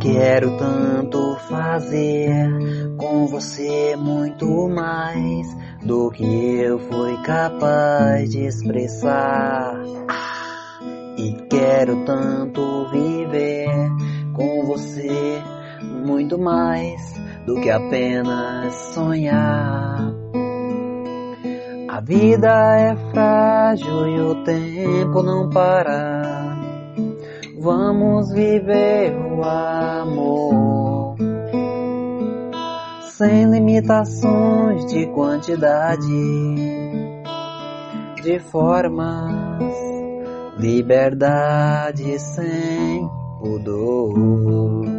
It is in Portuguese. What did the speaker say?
Quero tanto fazer com você muito mais do que eu fui capaz de expressar. E quero tanto viver com você muito mais do que apenas sonhar. A vida é frágil e o tempo não para. Vamos viver o amor sem limitações de quantidade, de formas, liberdade sem pudor.